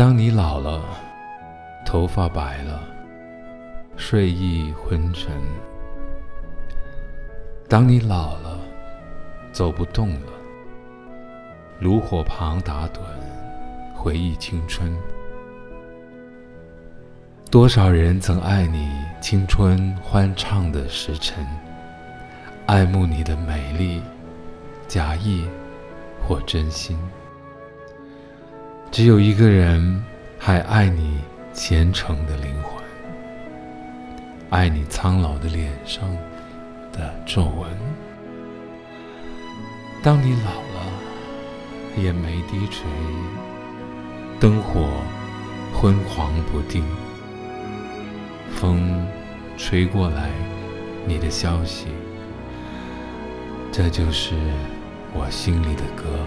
当你老了，头发白了，睡意昏沉；当你老了，走不动了，炉火旁打盹，回忆青春。多少人曾爱你青春欢畅的时辰，爱慕你的美丽，假意或真心。只有一个人还爱你虔诚的灵魂，爱你苍老的脸上的皱纹。当你老了，眼眉低垂，灯火昏黄不定。风吹过来，你的消息，这就是我心里的歌。